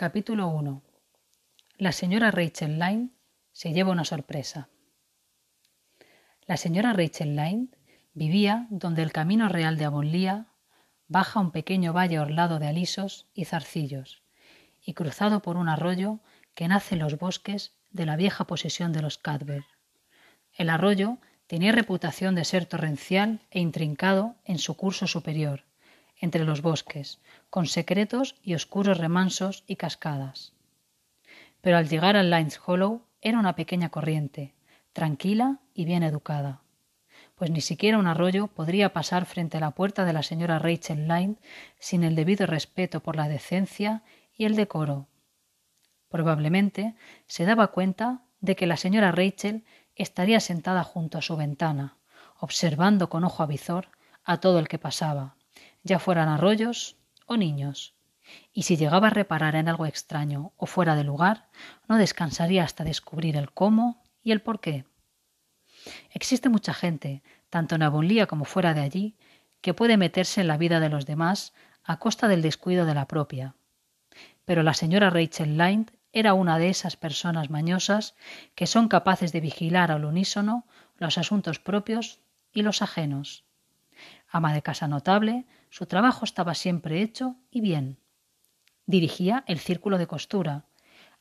Capítulo 1 La señora Rachel Lyne se lleva una sorpresa. La señora Rachel Lyne vivía donde el camino real de Avonlea baja un pequeño valle orlado de alisos y zarcillos y cruzado por un arroyo que nace en los bosques de la vieja posesión de los Cadver. El arroyo tenía reputación de ser torrencial e intrincado en su curso superior, entre los bosques, con secretos y oscuros remansos y cascadas. Pero al llegar al Lines Hollow era una pequeña corriente, tranquila y bien educada, pues ni siquiera un arroyo podría pasar frente a la puerta de la señora Rachel Lyne sin el debido respeto por la decencia y el decoro. Probablemente se daba cuenta de que la señora Rachel estaría sentada junto a su ventana, observando con ojo avizor a todo el que pasaba, ya fueran arroyos o niños. Y si llegaba a reparar en algo extraño o fuera de lugar, no descansaría hasta descubrir el cómo y el por qué. Existe mucha gente, tanto en Avonlea como fuera de allí, que puede meterse en la vida de los demás a costa del descuido de la propia. Pero la señora Rachel Lyne era una de esas personas mañosas que son capaces de vigilar al unísono los asuntos propios y los ajenos. Ama de casa notable, su trabajo estaba siempre hecho y bien. Dirigía el círculo de costura,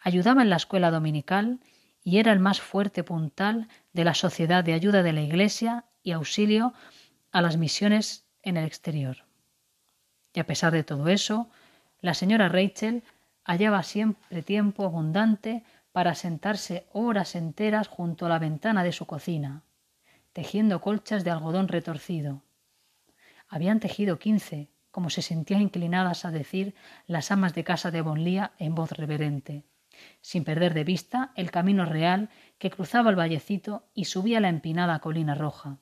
ayudaba en la escuela dominical y era el más fuerte puntal de la Sociedad de Ayuda de la Iglesia y auxilio a las misiones en el exterior. Y a pesar de todo eso, la señora Rachel hallaba siempre tiempo abundante para sentarse horas enteras junto a la ventana de su cocina, tejiendo colchas de algodón retorcido, habían tejido quince, como se sentían inclinadas a decir las amas de casa de Bonlía en voz reverente, sin perder de vista el camino real que cruzaba el vallecito y subía la empinada colina roja.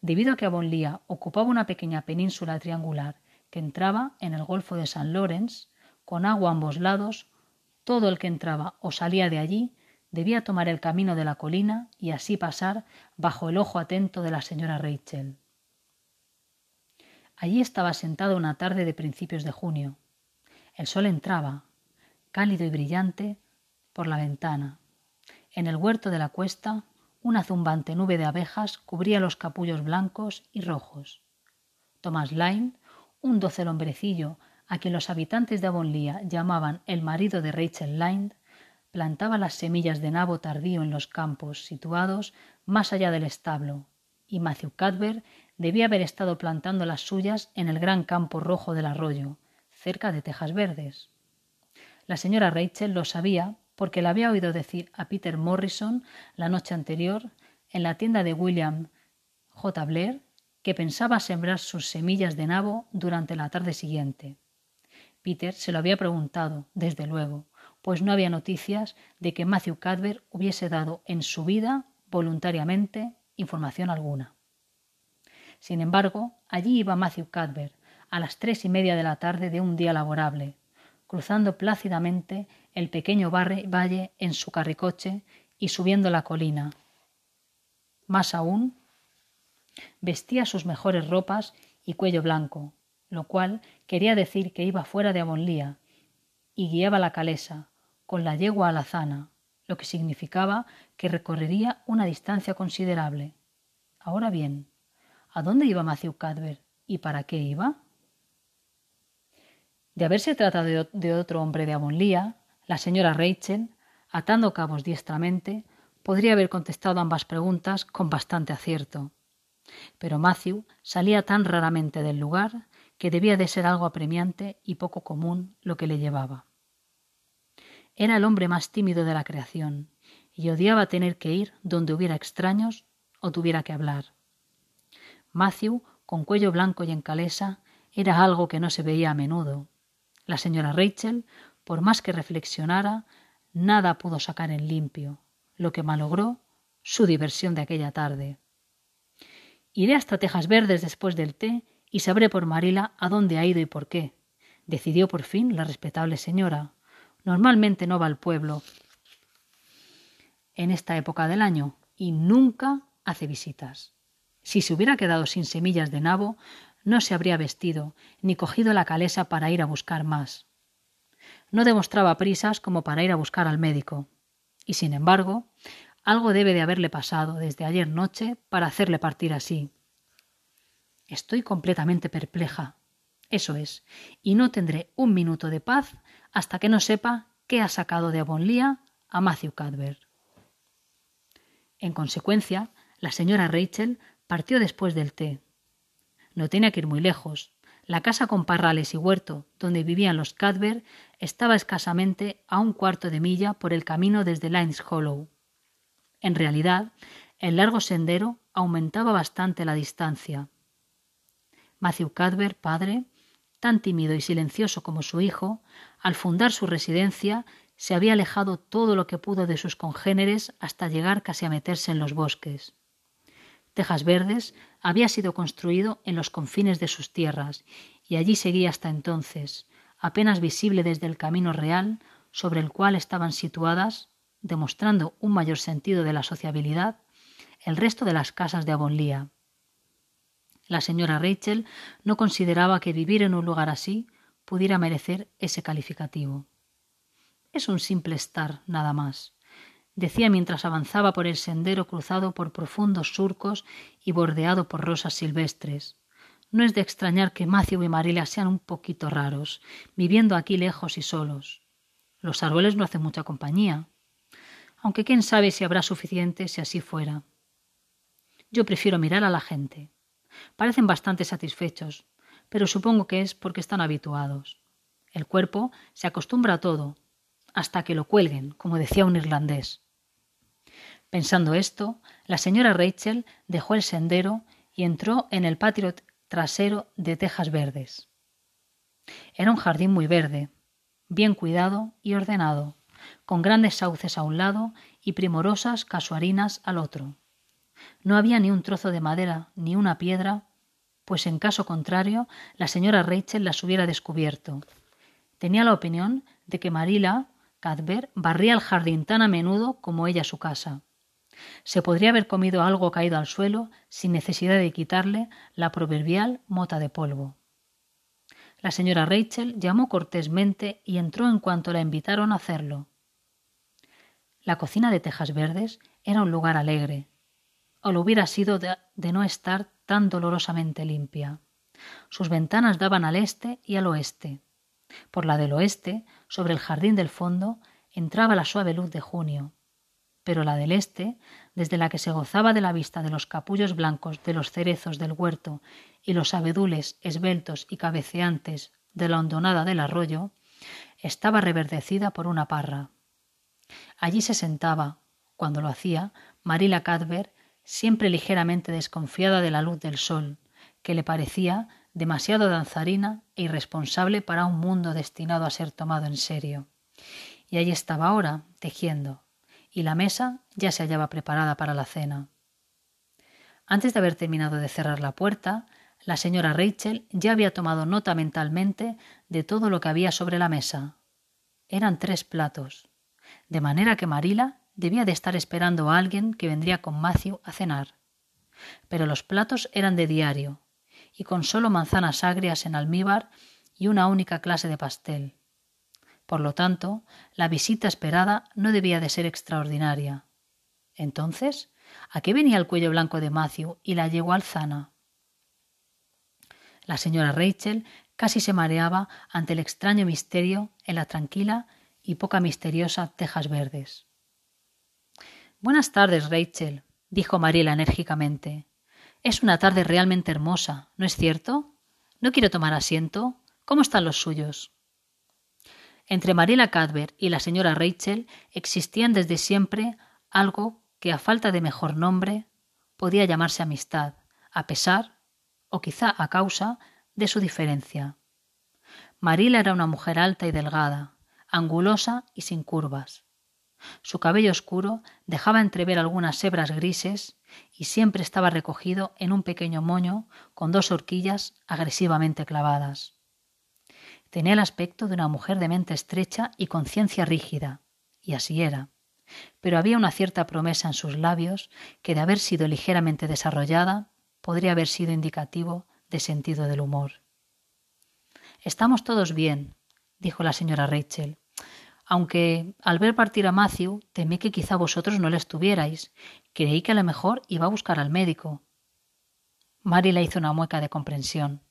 Debido a que Avonlea ocupaba una pequeña península triangular que entraba en el Golfo de San Lorenz, con agua a ambos lados, todo el que entraba o salía de allí debía tomar el camino de la colina y así pasar bajo el ojo atento de la señora Rachel. Allí estaba sentado una tarde de principios de junio. El sol entraba, cálido y brillante, por la ventana. En el huerto de la cuesta, una zumbante nube de abejas cubría los capullos blancos y rojos. Thomas Lyne, un docel hombrecillo a quien los habitantes de Avonlea llamaban el marido de Rachel Lyne, plantaba las semillas de nabo tardío en los campos situados más allá del establo, y Matthew Cadver debía haber estado plantando las suyas en el gran campo rojo del arroyo, cerca de tejas verdes. La señora Rachel lo sabía porque le había oído decir a Peter Morrison la noche anterior en la tienda de William J. Blair que pensaba sembrar sus semillas de nabo durante la tarde siguiente. Peter se lo había preguntado, desde luego, pues no había noticias de que Matthew Cadver hubiese dado en su vida, voluntariamente, información alguna. Sin embargo, allí iba Matthew Cadver, a las tres y media de la tarde de un día laborable, cruzando plácidamente el pequeño valle en su carricoche y subiendo la colina. Más aún, vestía sus mejores ropas y cuello blanco, lo cual quería decir que iba fuera de Avonlea y guiaba la calesa, con la yegua alazana, lo que significaba que recorrería una distancia considerable. Ahora bien, ¿A dónde iba Matthew Cadver y para qué iba? De haberse tratado de otro hombre de Avonlea, la señora Rachel, atando cabos diestramente, podría haber contestado ambas preguntas con bastante acierto. Pero Matthew salía tan raramente del lugar que debía de ser algo apremiante y poco común lo que le llevaba. Era el hombre más tímido de la creación y odiaba tener que ir donde hubiera extraños o tuviera que hablar. Matthew, con cuello blanco y en calesa, era algo que no se veía a menudo. La señora Rachel, por más que reflexionara, nada pudo sacar en limpio, lo que malogró su diversión de aquella tarde. Iré hasta Tejas Verdes después del té y sabré por Marila a dónde ha ido y por qué, decidió por fin la respetable señora. Normalmente no va al pueblo en esta época del año y nunca hace visitas. Si se hubiera quedado sin semillas de nabo, no se habría vestido ni cogido la calesa para ir a buscar más. no demostraba prisas como para ir a buscar al médico. Y sin embargo, algo debe de haberle pasado desde ayer noche para hacerle partir así. Estoy completamente perpleja. Eso es, y no tendré un minuto de paz hasta que no sepa qué ha sacado de Avonlea a Matthew Cadver. En consecuencia, la señora Rachel partió después del té. No tenía que ir muy lejos. La casa con parrales y huerto, donde vivían los Cadver, estaba escasamente a un cuarto de milla por el camino desde Lines Hollow. En realidad, el largo sendero aumentaba bastante la distancia. Matthew Cadver, padre, tan tímido y silencioso como su hijo, al fundar su residencia se había alejado todo lo que pudo de sus congéneres hasta llegar casi a meterse en los bosques. Tejas Verdes había sido construido en los confines de sus tierras y allí seguía hasta entonces, apenas visible desde el camino real sobre el cual estaban situadas, demostrando un mayor sentido de la sociabilidad, el resto de las casas de Avonlea. La señora Rachel no consideraba que vivir en un lugar así pudiera merecer ese calificativo. Es un simple estar, nada más, decía mientras avanzaba por el sendero cruzado por profundos surcos y bordeado por rosas silvestres. No es de extrañar que Matthew y Marila sean un poquito raros, viviendo aquí lejos y solos. Los árboles no hacen mucha compañía. Aunque quién sabe si habrá suficiente si así fuera. Yo prefiero mirar a la gente. Parecen bastante satisfechos, pero supongo que es porque están habituados. El cuerpo se acostumbra a todo, hasta que lo cuelguen, como decía un irlandés. Pensando esto, la señora Rachel dejó el sendero y entró en el patio trasero de tejas verdes. Era un jardín muy verde, bien cuidado y ordenado, con grandes sauces a un lado y primorosas casuarinas al otro. No había ni un trozo de madera ni una piedra, pues en caso contrario la señora Rachel las hubiera descubierto. Tenía la opinión de que Marila Cadver barría el jardín tan a menudo como ella su casa. Se podría haber comido algo caído al suelo sin necesidad de quitarle la proverbial mota de polvo. La señora Rachel llamó cortésmente y entró en cuanto la invitaron a hacerlo. La cocina de Tejas Verdes era un lugar alegre, o lo hubiera sido de, de no estar tan dolorosamente limpia. Sus ventanas daban al este y al oeste. Por la del oeste, sobre el jardín del fondo, entraba la suave luz de junio, pero la del este, desde la que se gozaba de la vista de los capullos blancos de los cerezos del huerto y los abedules esbeltos y cabeceantes de la hondonada del arroyo, estaba reverdecida por una parra. Allí se sentaba, cuando lo hacía, Marila Cadver, siempre ligeramente desconfiada de la luz del sol, que le parecía demasiado danzarina e irresponsable para un mundo destinado a ser tomado en serio. Y allí estaba ahora, tejiendo, y la mesa ya se hallaba preparada para la cena. Antes de haber terminado de cerrar la puerta, la señora Rachel ya había tomado nota mentalmente de todo lo que había sobre la mesa. Eran tres platos, de manera que Marila debía de estar esperando a alguien que vendría con Matthew a cenar. Pero los platos eran de diario, y con solo manzanas agrias en almíbar y una única clase de pastel. Por lo tanto, la visita esperada no debía de ser extraordinaria. Entonces, ¿a qué venía el cuello blanco de Matthew y la yegua alzana? La señora Rachel casi se mareaba ante el extraño misterio en la tranquila y poca misteriosa Tejas Verdes. Buenas tardes, Rachel, dijo Mariela enérgicamente. Es una tarde realmente hermosa, ¿no es cierto? ¿No quiero tomar asiento? ¿Cómo están los suyos? Entre Mariela Cadver y la señora Rachel existían desde siempre algo que, a falta de mejor nombre, podía llamarse amistad, a pesar, o quizá a causa, de su diferencia. Marila era una mujer alta y delgada, angulosa y sin curvas. Su cabello oscuro dejaba entrever algunas hebras grises y siempre estaba recogido en un pequeño moño con dos horquillas agresivamente clavadas. Tenía el aspecto de una mujer de mente estrecha y conciencia rígida, y así era, pero había una cierta promesa en sus labios que de haber sido ligeramente desarrollada podría haber sido indicativo de sentido del humor. Estamos todos bien, dijo la señora Rachel. Aunque al ver partir a Matthew temí que quizá vosotros no le estuvierais. Creí que a lo mejor iba a buscar al médico. Mary le hizo una mueca de comprensión.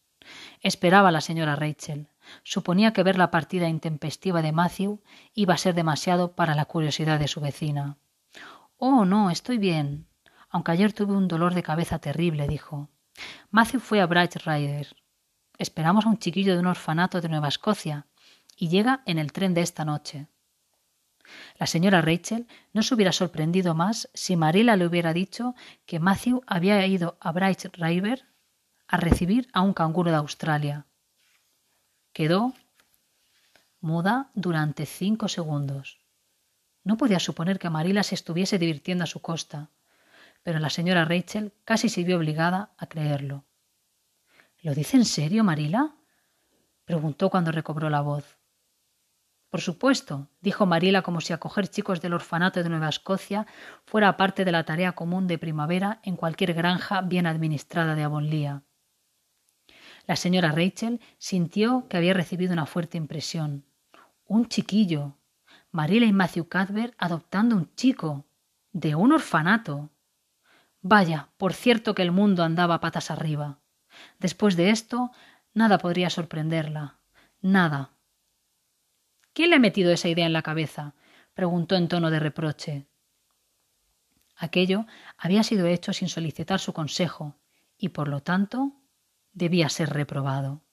Esperaba a la señora Rachel. Suponía que ver la partida intempestiva de Matthew iba a ser demasiado para la curiosidad de su vecina. Oh, no, estoy bien. Aunque ayer tuve un dolor de cabeza terrible, dijo. Matthew fue a Bright Rider. Esperamos a un chiquillo de un orfanato de Nueva Escocia y llega en el tren de esta noche. La señora Rachel no se hubiera sorprendido más si Marilla le hubiera dicho que Matthew había ido a Bright River a recibir a un canguro de Australia. Quedó muda durante cinco segundos. No podía suponer que Marilla se estuviese divirtiendo a su costa, pero la señora Rachel casi se vio obligada a creerlo. ¿Lo dice en serio, Marila? preguntó cuando recobró la voz. Por supuesto, dijo Marila como si acoger chicos del orfanato de Nueva Escocia fuera parte de la tarea común de primavera en cualquier granja bien administrada de Avonlea. La señora Rachel sintió que había recibido una fuerte impresión. Un chiquillo. Marila y Matthew Cadver adoptando un chico. De un orfanato. Vaya, por cierto que el mundo andaba patas arriba. Después de esto, nada podría sorprenderla. Nada. ¿Quién le ha metido esa idea en la cabeza? preguntó en tono de reproche. Aquello había sido hecho sin solicitar su consejo, y por lo tanto debía ser reprobado.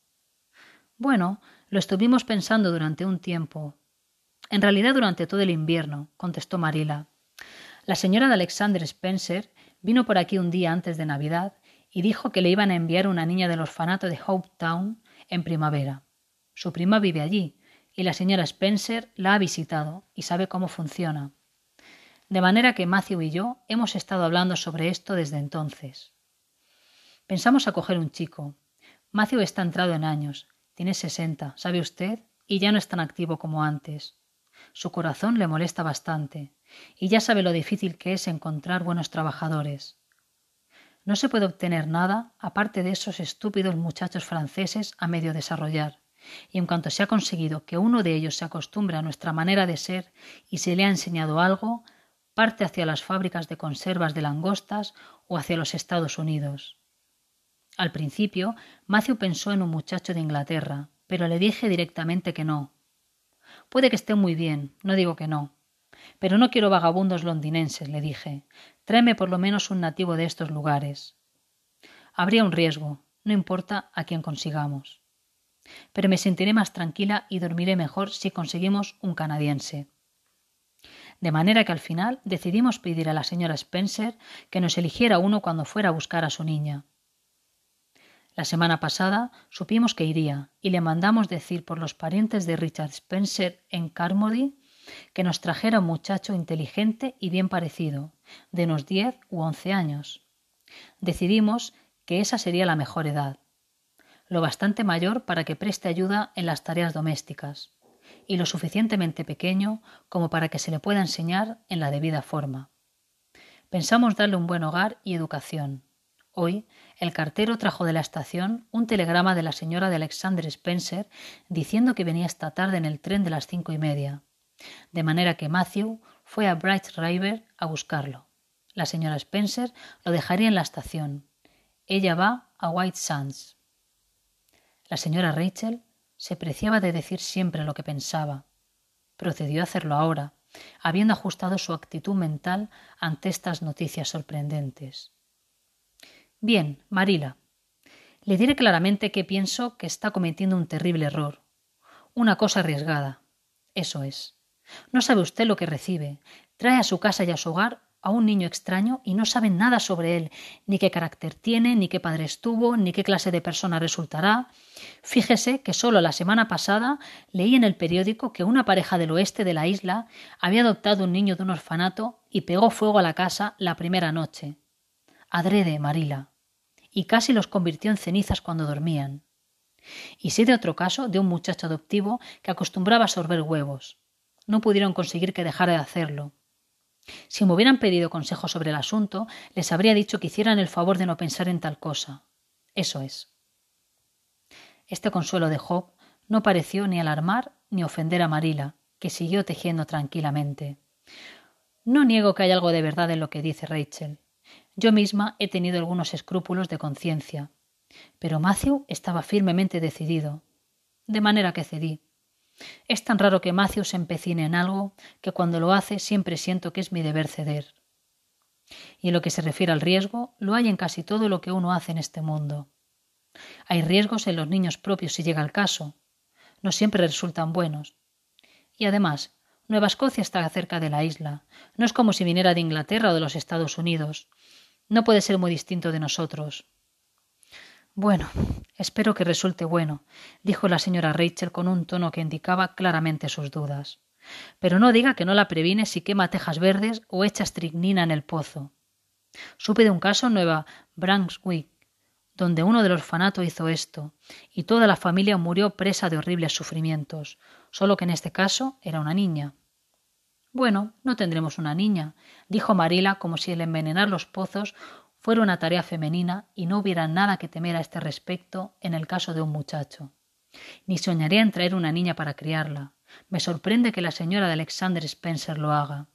Bueno, lo estuvimos pensando durante un tiempo. En realidad durante todo el invierno, contestó Marila. La señora de Alexander Spencer vino por aquí un día antes de Navidad y dijo que le iban a enviar una niña del orfanato de Hope Town en primavera. Su prima vive allí y la señora Spencer la ha visitado y sabe cómo funciona. De manera que Matthew y yo hemos estado hablando sobre esto desde entonces. Pensamos acoger un chico. Matthew está entrado en años, tiene sesenta, ¿sabe usted? Y ya no es tan activo como antes. Su corazón le molesta bastante, y ya sabe lo difícil que es encontrar buenos trabajadores. No se puede obtener nada aparte de esos estúpidos muchachos franceses a medio desarrollar, y en cuanto se ha conseguido que uno de ellos se acostumbre a nuestra manera de ser y se le ha enseñado algo, parte hacia las fábricas de conservas de langostas o hacia los Estados Unidos. Al principio, Matthew pensó en un muchacho de Inglaterra, pero le dije directamente que no. Puede que esté muy bien, no digo que no. Pero no quiero vagabundos londinenses, le dije. Tráeme por lo menos un nativo de estos lugares. Habría un riesgo, no importa a quién consigamos. Pero me sentiré más tranquila y dormiré mejor si conseguimos un canadiense. De manera que al final decidimos pedir a la señora Spencer que nos eligiera uno cuando fuera a buscar a su niña. La semana pasada supimos que iría y le mandamos decir por los parientes de Richard Spencer en Carmody que nos trajera un muchacho inteligente y bien parecido, de unos diez u once años. Decidimos que esa sería la mejor edad, lo bastante mayor para que preste ayuda en las tareas domésticas, y lo suficientemente pequeño como para que se le pueda enseñar en la debida forma. Pensamos darle un buen hogar y educación, Hoy, el cartero trajo de la estación un telegrama de la señora de Alexander Spencer diciendo que venía esta tarde en el tren de las cinco y media. De manera que Matthew fue a Bright River a buscarlo. La señora Spencer lo dejaría en la estación. Ella va a White Sands. La señora Rachel se preciaba de decir siempre lo que pensaba. Procedió a hacerlo ahora, habiendo ajustado su actitud mental ante estas noticias sorprendentes. Bien, Marila. Le diré claramente que pienso que está cometiendo un terrible error. Una cosa arriesgada. Eso es. No sabe usted lo que recibe. Trae a su casa y a su hogar a un niño extraño y no sabe nada sobre él, ni qué carácter tiene, ni qué padre estuvo, ni qué clase de persona resultará. Fíjese que solo la semana pasada leí en el periódico que una pareja del oeste de la isla había adoptado un niño de un orfanato y pegó fuego a la casa la primera noche. Adrede, Marila y casi los convirtió en cenizas cuando dormían. Y sé de otro caso de un muchacho adoptivo que acostumbraba a sorber huevos. No pudieron conseguir que dejara de hacerlo. Si me hubieran pedido consejo sobre el asunto, les habría dicho que hicieran el favor de no pensar en tal cosa. Eso es. Este consuelo de Job no pareció ni alarmar ni ofender a Marila, que siguió tejiendo tranquilamente. No niego que hay algo de verdad en lo que dice Rachel. Yo misma he tenido algunos escrúpulos de conciencia, pero Matthew estaba firmemente decidido, de manera que cedí. Es tan raro que Matthew se empecine en algo que cuando lo hace siempre siento que es mi deber ceder. Y en lo que se refiere al riesgo, lo hay en casi todo lo que uno hace en este mundo. Hay riesgos en los niños propios si llega el caso. No siempre resultan buenos. Y además, Nueva Escocia está cerca de la isla. No es como si viniera de Inglaterra o de los Estados Unidos. No puede ser muy distinto de nosotros. Bueno, espero que resulte bueno, dijo la señora Rachel con un tono que indicaba claramente sus dudas. Pero no diga que no la previne si quema tejas verdes o echa estricnina en el pozo. Supe de un caso en Nueva Brunswick, donde uno del orfanato hizo esto, y toda la familia murió presa de horribles sufrimientos, solo que en este caso era una niña. Bueno, no tendremos una niña, dijo Marila como si el envenenar los pozos fuera una tarea femenina y no hubiera nada que temer a este respecto en el caso de un muchacho. Ni soñaría en traer una niña para criarla. Me sorprende que la señora de Alexander Spencer lo haga.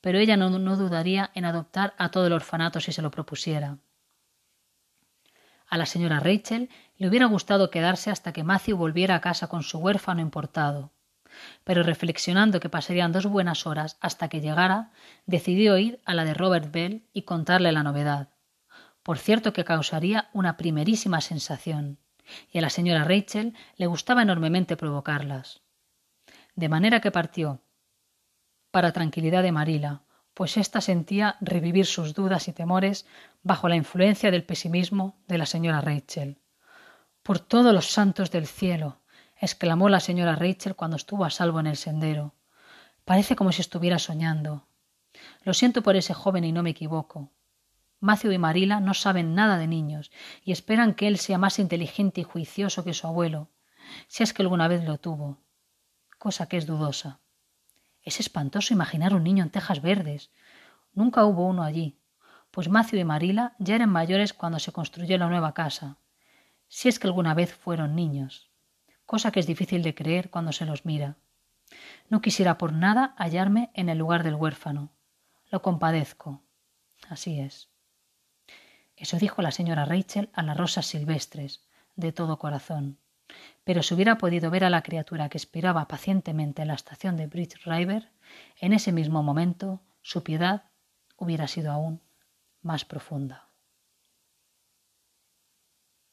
Pero ella no, no dudaría en adoptar a todo el orfanato si se lo propusiera. A la señora Rachel le hubiera gustado quedarse hasta que Matthew volviera a casa con su huérfano importado. Pero reflexionando que pasarían dos buenas horas hasta que llegara, decidió ir a la de Robert Bell y contarle la novedad. Por cierto que causaría una primerísima sensación, y a la señora Rachel le gustaba enormemente provocarlas. De manera que partió, para tranquilidad de Marila, pues ésta sentía revivir sus dudas y temores bajo la influencia del pesimismo de la señora Rachel. Por todos los santos del cielo, exclamó la señora Rachel cuando estuvo a salvo en el sendero. Parece como si estuviera soñando. Lo siento por ese joven y no me equivoco. Matthew y Marila no saben nada de niños y esperan que él sea más inteligente y juicioso que su abuelo, si es que alguna vez lo tuvo, cosa que es dudosa. Es espantoso imaginar un niño en tejas verdes. Nunca hubo uno allí, pues Matthew y Marila ya eran mayores cuando se construyó la nueva casa, si es que alguna vez fueron niños, cosa que es difícil de creer cuando se los mira. No quisiera por nada hallarme en el lugar del huérfano. Lo compadezco. Así es. Eso dijo la señora Rachel a las rosas silvestres, de todo corazón. Pero si hubiera podido ver a la criatura que esperaba pacientemente en la estación de Bridge River, en ese mismo momento su piedad hubiera sido aún más profunda.